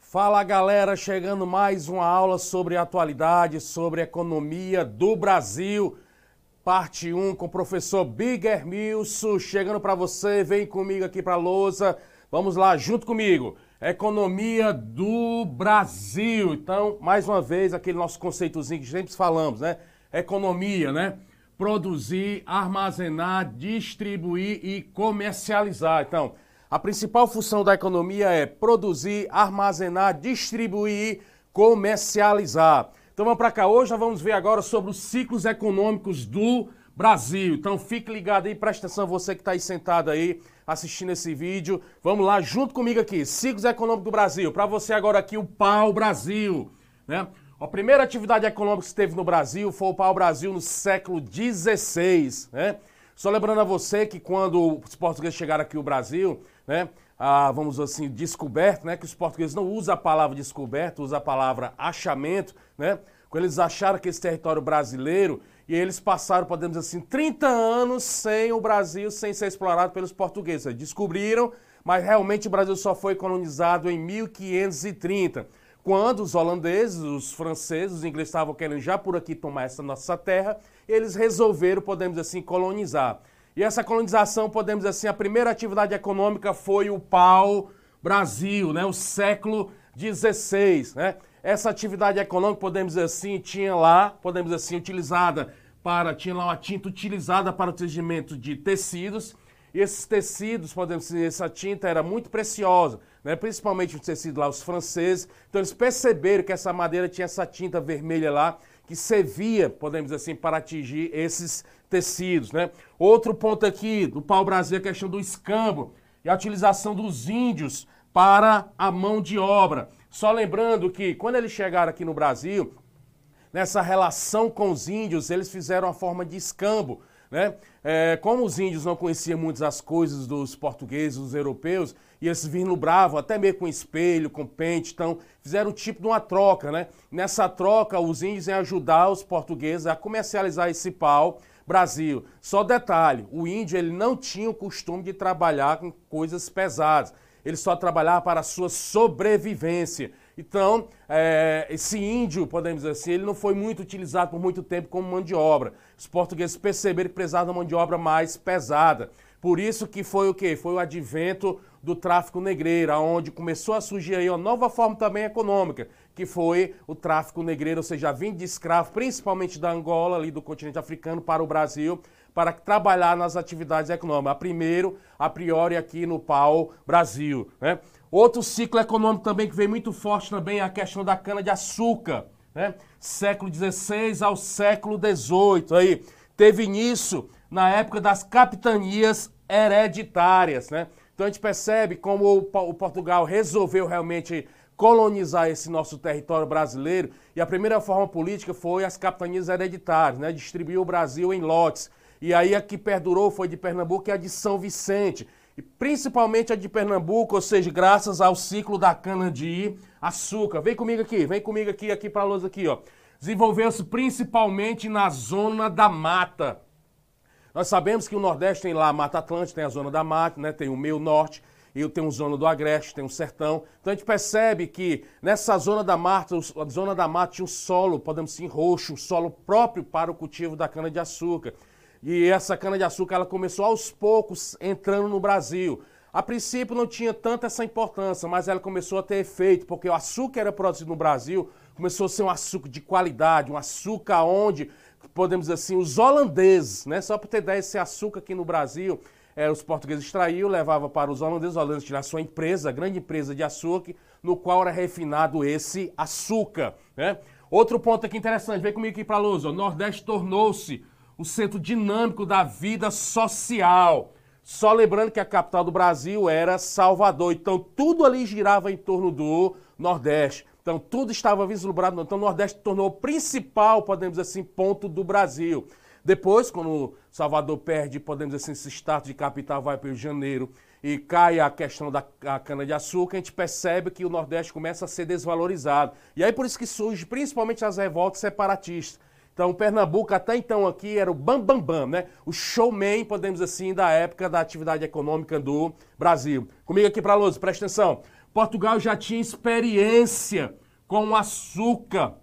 Fala galera, chegando mais uma aula sobre atualidade, sobre economia do Brasil. Parte 1 com o professor Bigger Milson, chegando para você, vem comigo aqui para lousa. Vamos lá, junto comigo. Economia do Brasil. Então, mais uma vez, aquele nosso conceitozinho que sempre falamos, né? Economia, né? Produzir, armazenar, distribuir e comercializar. Então, a principal função da economia é produzir, armazenar, distribuir, comercializar. Então vamos para cá. Hoje nós vamos ver agora sobre os ciclos econômicos do Brasil. Então fique ligado aí, presta atenção você que está aí sentado aí assistindo esse vídeo. Vamos lá, junto comigo aqui. Ciclos econômicos do Brasil. Para você agora aqui o pau-brasil. Né? A primeira atividade econômica que teve no Brasil foi o pau-brasil no século XVI. Né? Só lembrando a você que quando os portugueses chegaram aqui no Brasil, né, ah, vamos assim, descoberto, né, que os portugueses não usam a palavra descoberto, usam a palavra achamento, né, quando eles acharam que esse território brasileiro, e eles passaram, podemos dizer assim, 30 anos sem o Brasil, sem ser explorado pelos portugueses. Descobriram, mas realmente o Brasil só foi colonizado em 1530 quando os holandeses, os franceses, os ingleses estavam querendo já por aqui tomar essa nossa terra, eles resolveram, podemos assim, colonizar. E essa colonização, podemos assim, a primeira atividade econômica foi o pau-brasil, né? o século XVI. Né? Essa atividade econômica, podemos dizer assim, tinha lá, podemos dizer assim, utilizada para, tinha lá uma tinta utilizada para o tingimento de tecidos, e esses tecidos, podemos dizer, essa tinta era muito preciosa né? principalmente os tecidos lá, os franceses. Então eles perceberam que essa madeira tinha essa tinta vermelha lá, que servia, podemos dizer assim, para atingir esses tecidos. Né? Outro ponto aqui do pau-brasil é a questão do escambo e a utilização dos índios para a mão de obra. Só lembrando que quando eles chegaram aqui no Brasil, nessa relação com os índios, eles fizeram uma forma de escambo. Né? É, como os índios não conheciam muitas as coisas dos portugueses, dos europeus, e eles vislumbravam até mesmo com espelho, com pente, então fizeram tipo de uma troca, né? Nessa troca, os índios iam ajudar os portugueses a comercializar esse pau Brasil. Só detalhe, o índio ele não tinha o costume de trabalhar com coisas pesadas. Ele só trabalhava para a sua sobrevivência. Então, é, esse índio, podemos dizer assim, ele não foi muito utilizado por muito tempo como mão de obra. Os portugueses perceberam que precisavam de mão de obra mais pesada. Por isso que foi o quê? Foi o advento do tráfico negreiro, onde começou a surgir aí uma nova forma também econômica, que foi o tráfico negreiro, ou seja, vindo de escravo, principalmente da Angola, ali do continente africano, para o Brasil, para trabalhar nas atividades econômicas. A primeiro, a priori aqui no pau Brasil, né? Outro ciclo econômico também que veio muito forte também é a questão da cana-de-açúcar, né? Século XVI ao século XVIII, aí teve início na época das capitanias hereditárias, né? Então a gente percebe como o Portugal resolveu realmente colonizar esse nosso território brasileiro e a primeira forma política foi as capitanias hereditárias, né? Distribuiu o Brasil em lotes. E aí a que perdurou foi de Pernambuco e a de São Vicente e principalmente a de Pernambuco, ou seja, graças ao ciclo da cana de açúcar. Vem comigo aqui, vem comigo aqui, aqui para a luz aqui, ó. Desenvolveu-se principalmente na zona da mata. Nós sabemos que o Nordeste tem lá a Mata Atlântica, tem a zona da mata, né? Tem o meio norte, e tem uma zona do Agreste, tem um sertão. Então a gente percebe que nessa zona da mata, a zona da mata tinha um solo, podemos dizer, roxo, um solo próprio para o cultivo da cana de açúcar. E essa cana-de-açúcar ela começou aos poucos entrando no Brasil. A princípio não tinha tanta essa importância, mas ela começou a ter efeito, porque o açúcar era produzido no Brasil, começou a ser um açúcar de qualidade, um açúcar onde, podemos dizer assim, os holandeses, né? Só para ter ideia, esse açúcar aqui no Brasil, é, os portugueses extraíam, levavam para os holandeses, os holandeses tinham sua empresa, grande empresa de açúcar, no qual era refinado esse açúcar, né? Outro ponto aqui interessante, vem comigo aqui para a luz, o Nordeste tornou-se o centro dinâmico da vida social. Só lembrando que a capital do Brasil era Salvador, então tudo ali girava em torno do Nordeste. Então tudo estava vislumbrado, então o Nordeste tornou o principal, podemos dizer assim, ponto do Brasil. Depois, quando Salvador perde, podemos dizer assim, esse status de capital vai para o Rio de Janeiro e cai a questão da cana-de-açúcar, a gente percebe que o Nordeste começa a ser desvalorizado. E aí por isso que surge principalmente as revoltas separatistas Então, Pernambuco até então aqui era o bam bam bam, né? O showman, podemos assim, da época da atividade econômica do Brasil. Comigo aqui para Luz, presta atenção. Portugal já tinha experiência com açúcar.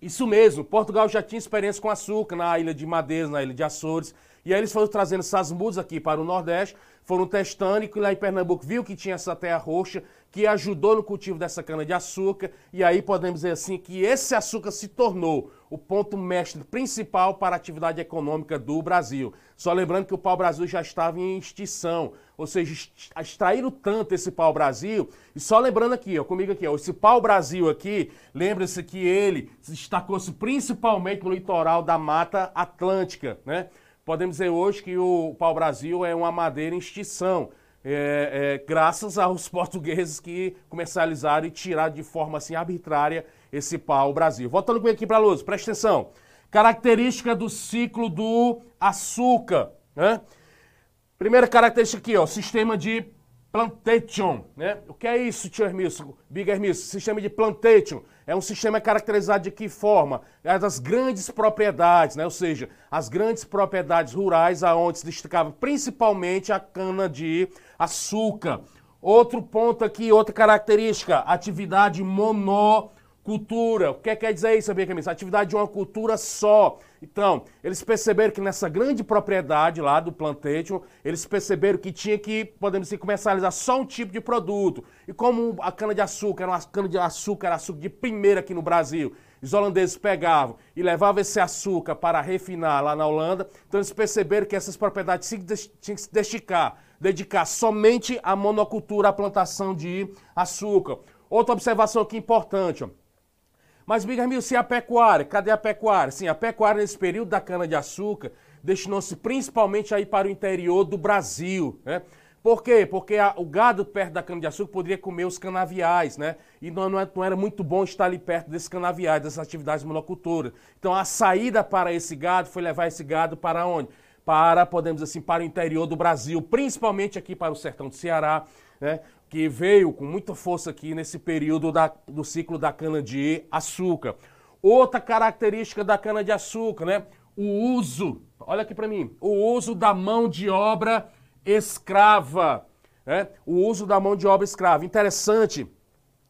Isso mesmo, Portugal já tinha experiência com açúcar na ilha de Madeira, na ilha de Açores. E aí eles foram trazendo essas mudas aqui para o Nordeste, foram testando e lá em Pernambuco viu que tinha essa terra roxa, que ajudou no cultivo dessa cana-de-açúcar. E aí podemos dizer assim que esse açúcar se tornou o ponto mestre principal para a atividade econômica do Brasil. Só lembrando que o pau-brasil já estava em extinção, ou seja, extraíram tanto esse pau-brasil. E só lembrando aqui, ó, comigo aqui, ó, esse pau-brasil aqui, lembre-se que ele destacou-se principalmente no litoral da Mata Atlântica, né? Podemos dizer hoje que o pau-brasil é uma madeira em extinção. É, é, graças aos portugueses que comercializaram e tiraram de forma assim arbitrária esse pau-brasil. Voltando comigo aqui para a luz, presta atenção. Característica do ciclo do açúcar. Né? Primeira característica aqui, ó, sistema de plantation, né? O que é isso, tio Hermilson, Big Hermilson? Sistema de plantation é um sistema caracterizado de que forma? É das grandes propriedades, né? Ou seja, as grandes propriedades rurais aonde se destacava principalmente a cana de açúcar. Outro ponto aqui, outra característica, atividade mono Cultura. O que quer dizer isso, sabia, Camisa? Atividade de uma cultura só. Então, eles perceberam que nessa grande propriedade lá do plantation, eles perceberam que tinha que, podemos dizer, comercializar só um tipo de produto. E como a cana-de-açúcar era uma cana-de-açúcar, era açúcar de primeira aqui no Brasil, os holandeses pegavam e levavam esse açúcar para refinar lá na Holanda, então eles perceberam que essas propriedades tinham que se dedicar, dedicar somente à monocultura, à plantação de açúcar. Outra observação aqui importante, ó. Mas, Bigamil, se a pecuária, cadê a pecuária? Sim, a pecuária nesse período da cana-de-açúcar destinou-se principalmente aí para o interior do Brasil, né? Por quê? Porque a, o gado perto da cana-de-açúcar poderia comer os canaviais, né? E não, é, não, era muito bom estar ali perto desses canaviais, dessas atividades monocultoras. Então a saída para esse gado foi levar esse gado para onde? Para, podemos dizer assim, para o interior do Brasil, principalmente aqui para o sertão do Ceará, né? Que veio com muita força aqui nesse período da, do ciclo da cana-de-açúcar. Outra característica da cana-de-açúcar, né? O uso, olha aqui para mim, o uso da mão de obra escrava. Né? O uso da mão de obra escrava. Interessante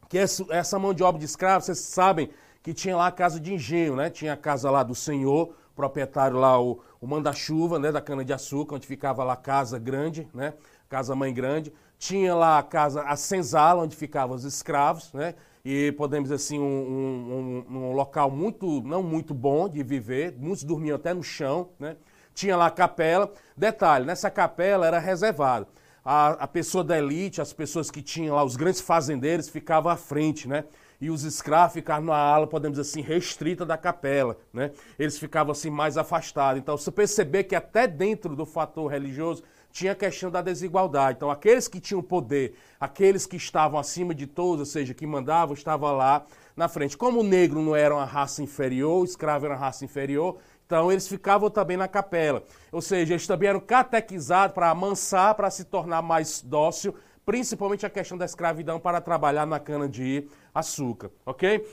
que essa mão de obra de escravo, vocês sabem que tinha lá a casa de engenho, né? Tinha a casa lá do senhor, proprietário lá, o, o manda-chuva, né? Da cana-de-açúcar, onde ficava lá a casa grande, né? Casa mãe grande. Tinha lá a casa, a senzala, onde ficavam os escravos, né? E podemos dizer assim, um, um, um, local muito, não muito bom de viver. Muitos dormiam até no chão, né? Tinha lá a capela. Detalhe, nessa capela era reservado. A, a pessoa da elite, as pessoas que tinham lá, os grandes fazendeiros, ficavam à frente, né? e os escravos ficavam na ala, podemos dizer assim, restrita da capela, né? Eles ficavam assim mais afastados. Então, você perceber que até dentro do fator religioso tinha a questão da desigualdade. Então, aqueles que tinham poder, aqueles que estavam acima de todos, ou seja, que mandavam, estavam lá na frente. Como o negro não era uma raça inferior, o escravo era uma raça inferior, então eles ficavam também na capela. Ou seja, eles também eram catequizados para amansar, para se tornar mais dócil, principalmente a questão da escravidão para trabalhar na cana de açúcar, ok?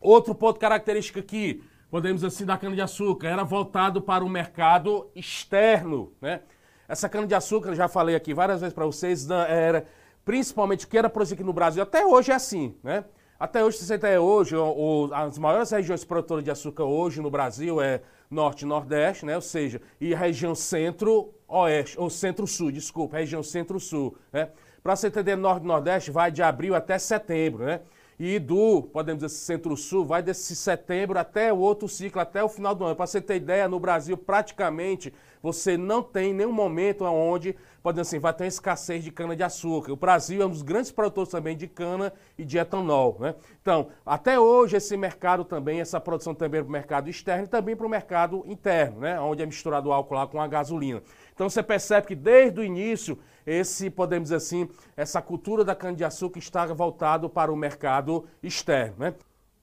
Outro ponto característico aqui, podemos assim, da cana de açúcar, era voltado para o mercado externo, né? Essa cana-de-açúcar, já falei aqui várias vezes para vocês, era principalmente o que era produzido aqui no Brasil, até hoje é assim, né? Até hoje, se até hoje, as maiores regiões produtoras de açúcar hoje no Brasil é Norte e Nordeste, né? Ou seja, e região Centro-Oeste, ou Centro-Sul, desculpa, região Centro-Sul, né? Para você entender, Norte e Nordeste vai de abril até setembro, né? E do, podemos dizer, Centro-Sul, vai desse setembro até o outro ciclo, até o final do ano. Para você ter ideia, no Brasil, praticamente, você não tem nenhum momento onde, podemos assim, vai ter uma escassez de cana-de-açúcar. O Brasil é um dos grandes produtores também de cana e de etanol, né? Então, até hoje, esse mercado também, essa produção também para o mercado externo e também para o mercado interno, né? Onde é misturado o álcool lá com a gasolina. Então, você percebe que desde o início, esse, podemos dizer assim, essa cultura da cana-de-açúcar está voltado para o mercado externo, né?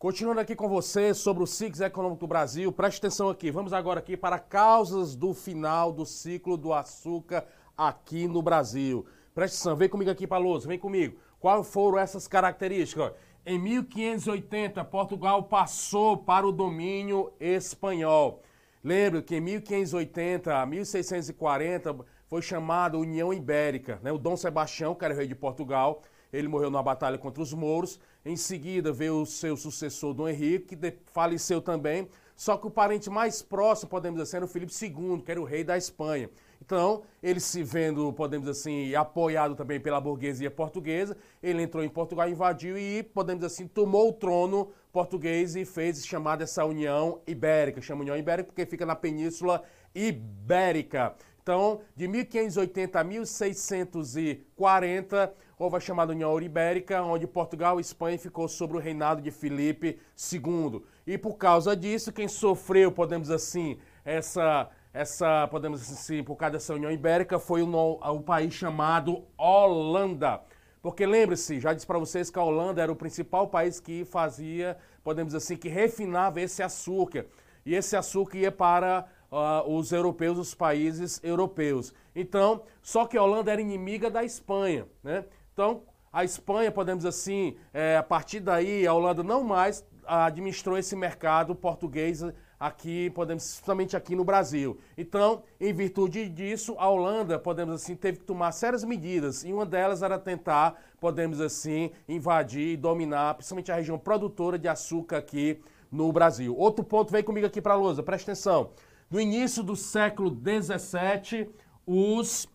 Continuando aqui com você sobre o ciclo econômico do Brasil, preste atenção aqui. Vamos agora aqui para causas do final do ciclo do açúcar aqui no Brasil. Preste atenção, vem comigo aqui, Paloso, vem comigo. Quais foram essas características? Em 1580, Portugal passou para o domínio espanhol. Lembro que em 1580 a 1640 foi chamada União Ibérica. Né? O Dom Sebastião, que era rei de Portugal, ele morreu numa batalha contra os mouros. Em seguida veio o seu sucessor, Dom Henrique, que faleceu também. Só que o parente mais próximo, podemos dizer, era o Filipe II, que era o rei da Espanha. Então, ele se vendo, podemos dizer assim, apoiado também pela burguesia portuguesa, ele entrou em Portugal, invadiu e, podemos dizer assim, tomou o trono português e fez chamada essa União Ibérica. Chama União Ibérica porque fica na Península Ibérica. Então, de 1580 a 1640, houve a chamada União Ibérica, onde Portugal e Espanha ficou sob o reinado de Filipe II. E por causa disso, quem sofreu, podemos assim, essa, essa podemos assim, por causa dessa União Ibérica, foi o, o país chamado Holanda. Porque lembre-se, já disse para vocês que a Holanda era o principal país que fazia, podemos dizer assim, que refinava esse açúcar. E esse açúcar ia para uh, os europeus, os países europeus. Então, só que a Holanda era inimiga da Espanha, né? Então, a Espanha, podemos assim, é, a partir daí, a Holanda não mais administrou esse mercado português aqui, podemos somente aqui no Brasil. Então, em virtude disso, a Holanda, podemos assim, teve que tomar sérias medidas, e uma delas era tentar, podemos assim, invadir e dominar, principalmente a região produtora de açúcar aqui no Brasil. Outro ponto, vem comigo aqui para a lousa, presta atenção. No início do século XVII, os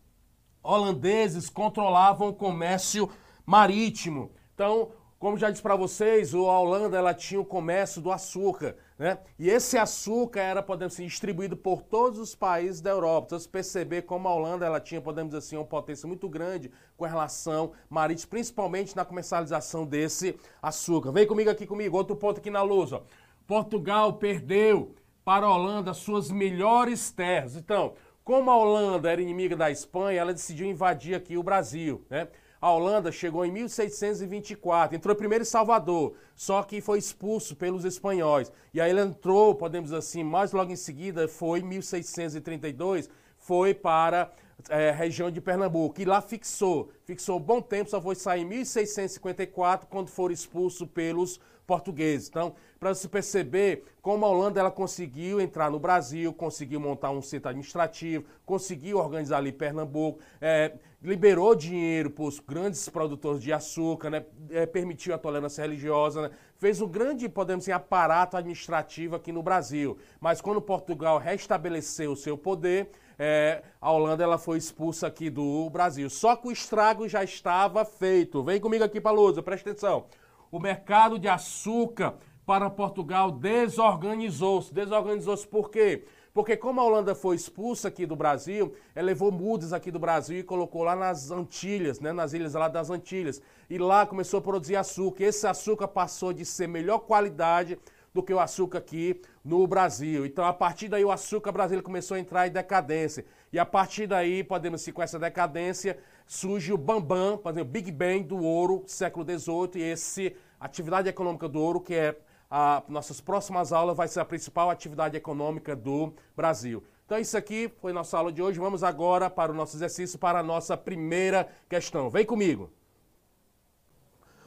holandeses controlavam o comércio marítimo. Então, como já disse para vocês, a Holanda ela tinha o comércio do açúcar, né? E esse açúcar era, podemos dizer, distribuído por todos os países da Europa. Então, você perceber como a Holanda ela tinha, podemos dizer assim, uma potência muito grande com relação marítima, principalmente na comercialização desse açúcar. Vem comigo aqui comigo, outro ponto aqui na luz, ó. Portugal perdeu para a Holanda suas melhores terras. Então, como a Holanda era inimiga da Espanha, ela decidiu invadir aqui o Brasil, né? A Holanda chegou em 1624, entrou primeiro em Salvador, só que foi expulso pelos espanhóis. E aí ele entrou, podemos dizer assim, mais logo em seguida, foi em 1632, foi para é, região de Pernambuco. E lá fixou, fixou um bom tempo, só foi sair em 1654, quando foram expulsos pelos portugueses. Então, para você perceber como a Holanda ela conseguiu entrar no Brasil, conseguiu montar um centro administrativo, conseguiu organizar ali Pernambuco, é, liberou dinheiro para os grandes produtores de açúcar, né, é, permitiu a tolerância religiosa, né, fez um grande, podemos dizer, aparato administrativo aqui no Brasil. Mas quando Portugal restabeleceu o seu poder, é, a Holanda ela foi expulsa aqui do Brasil. Só que o estrago já estava feito. Vem comigo aqui para Lusa, presta atenção o mercado de açúcar para Portugal desorganizou-se. Desorganizou-se por quê? Porque como a Holanda foi expulsa aqui do Brasil, ela levou mudas aqui do Brasil e colocou lá nas Antilhas, né, nas ilhas lá das Antilhas. E lá começou a produzir açúcar. Esse açúcar passou de ser melhor qualidade do que o açúcar aqui no Brasil. Então, a partir daí, o açúcar brasileiro começou a entrar em decadência. E a partir daí, podemos dizer, com essa decadência, surge o Bambam, o Big Bang do ouro, século XVIII, e esse atividade econômica do ouro, que é a nossas próximas aulas, vai ser a principal atividade econômica do Brasil. Então, isso aqui foi nossa aula de hoje. Vamos agora para o nosso exercício, para a nossa primeira questão. Vem comigo.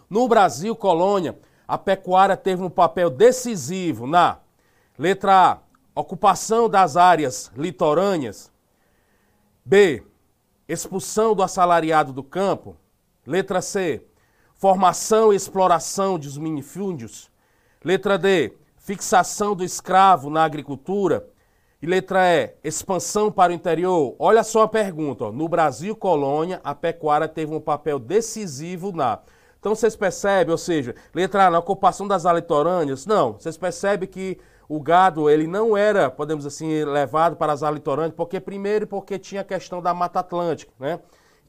No Brasil, colônia, a pecuária teve um papel decisivo na letra A, ocupação das áreas litorâneas, B, expulsão do assalariado do campo, letra C, formação e exploração dos minifúndios, letra D, fixação do escravo na agricultura, e letra E, expansão para o interior. Olha só a pergunta, ó. no Brasil colônia, a pecuária teve um papel decisivo na então vocês percebem, ou seja, letra A, na ocupação das litorâneas, não, vocês percebem que o gado, ele não era, podemos assim, levado para as áreas litorâneas, porque primeiro porque tinha a questão da Mata Atlântica, né?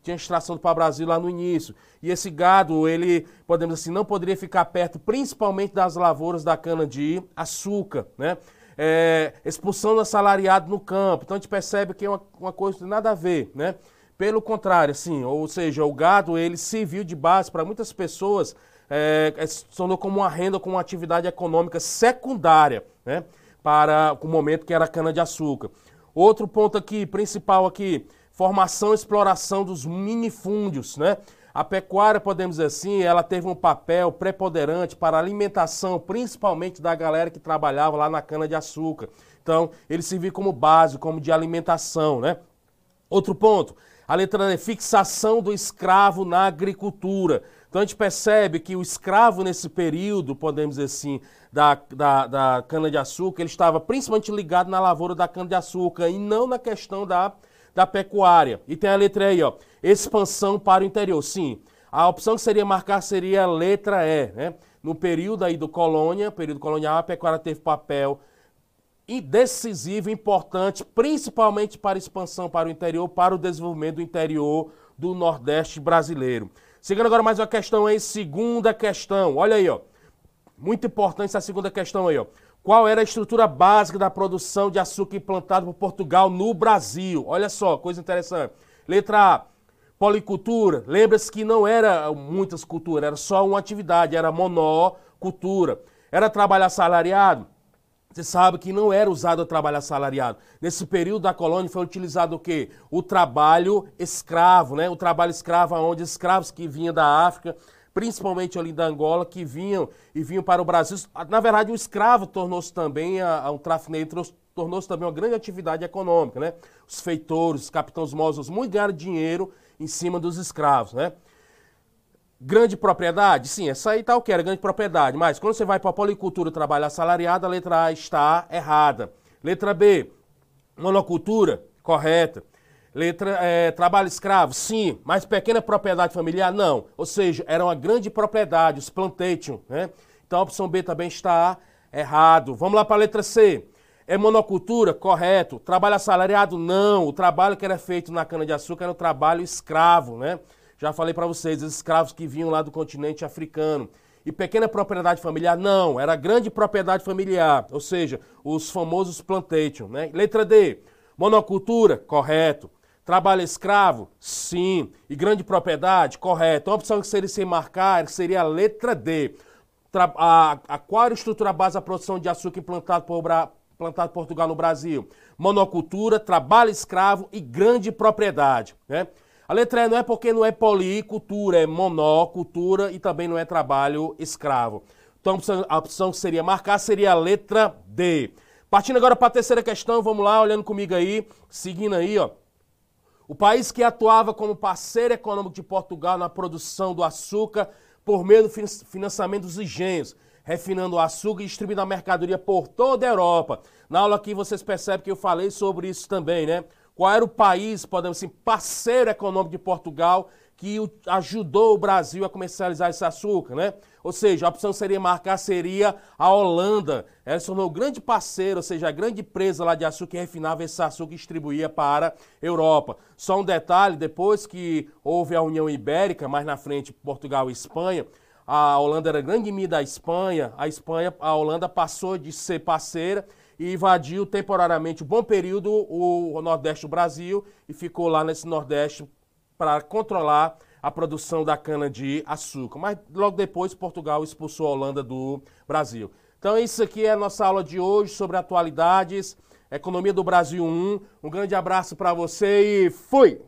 Tinha extração do pau-brasil lá no início. E esse gado, ele, podemos assim, não poderia ficar perto, principalmente das lavouras da cana de açúcar, né? É, expulsão do assalariado no campo. Então a gente percebe que é uma, uma coisa que nada a ver, né? Pelo contrário, assim, ou seja, o gado ele serviu de base para muitas pessoas, é, é, se tornou como uma renda, como uma atividade econômica secundária, né? Para o momento que era cana-de-açúcar. Outro ponto aqui, principal aqui, formação e exploração dos minifúndios, né? A pecuária, podemos dizer assim, ela teve um papel preponderante para a alimentação, principalmente da galera que trabalhava lá na cana-de-açúcar. Então, ele serviu como base, como de alimentação, né? Outro ponto, a letra D, fixação do escravo na agricultura. Então a gente percebe que o escravo nesse período, podemos dizer assim, da, da, da cana-de-açúcar, ele estava principalmente ligado na lavoura da cana-de-açúcar e não na questão da, da pecuária. E tem a letra aí, ó, expansão para o interior. Sim, a opção que seria marcar seria a letra E, né? No período aí do colônia, período colonial, a pecuária teve papel decisivo, importante, principalmente para a expansão para o interior, para o desenvolvimento do interior do Nordeste brasileiro. Seguindo agora mais uma questão aí, segunda questão. Olha aí, ó. Muito importante essa segunda questão aí, ó. Qual era a estrutura básica da produção de açúcar implantado por Portugal no Brasil? Olha só, coisa interessante. Letra A, policultura. Lembra-se que não era muitas culturas, era só uma atividade, era monocultura. Era trabalho assalariado? Você sabe que não era usado o trabalho assalariado. Nesse período da colônia foi utilizado o quê? O trabalho escravo, né? O trabalho escravo onde escravos que vinham da África, principalmente ali da Angola, que vinham e vinham para o Brasil. Na verdade, o escravo tornou-se também, a, a, tráfico negro tornou-se também uma grande atividade econômica, né? Os feitores, os capitães moços, muito ganharam dinheiro em cima dos escravos, né? Grande propriedade? Sim, essa aí tá o que era grande propriedade. Mas quando você vai para a policultura trabalhar assalariado, a letra A está errada. Letra B, monocultura? Correta. Letra é, trabalho escravo? Sim. Mas pequena propriedade familiar? Não. Ou seja, era uma grande propriedade, os plantation, né? Então a opção B também está errado. Vamos lá para a letra C. É monocultura? Correto. Trabalho assalariado? Não. O trabalho que era feito na cana-de-açúcar era o trabalho escravo, né? Já falei para vocês, os escravos que vinham lá do continente africano. E pequena propriedade familiar? Não, era grande propriedade familiar, ou seja, os famosos plantation. Né? Letra D, monocultura? Correto. Trabalho escravo? Sim. E grande propriedade? Correto. Então, a opção que seria sem marcar seria a letra D. Tra a, a, qual era a estrutura base da produção de açúcar implantado por, plantado por Portugal no Brasil? Monocultura, trabalho escravo e grande propriedade. Né? A letra E não é porque não é policultura, é monocultura e também não é trabalho escravo. Então a opção que seria marcar seria a letra D. Partindo agora para a terceira questão, vamos lá, olhando comigo aí, seguindo aí, ó. O país que atuava como parceiro econômico de Portugal na produção do açúcar por meio do financiamento dos engenhos, refinando o açúcar e distribuindo a mercadoria por toda a Europa. Na aula aqui vocês percebem que eu falei sobre isso também, né? Qual era o país, podemos dizer, parceiro econômico de Portugal que ajudou o Brasil a comercializar esse açúcar, né? Ou seja, a opção seria marcar seria a Holanda. Ela se tornou grande parceiro, ou seja, a grande empresa lá de açúcar que refinava esse açúcar e distribuía para a Europa. Só um detalhe, depois que houve a União Ibérica, mais na frente Portugal e Espanha, a Holanda era grande inimiga da Espanha, a Espanha, a Holanda passou de ser parceira e invadiu temporariamente, um bom período, o, Nordeste do Brasil e ficou lá nesse Nordeste para controlar a produção da cana-de-açúcar. Mas logo depois, Portugal expulsou a Holanda do Brasil. Então, isso aqui é a nossa aula de hoje sobre atualidades, Economia do Brasil 1. Um grande abraço para você e fui!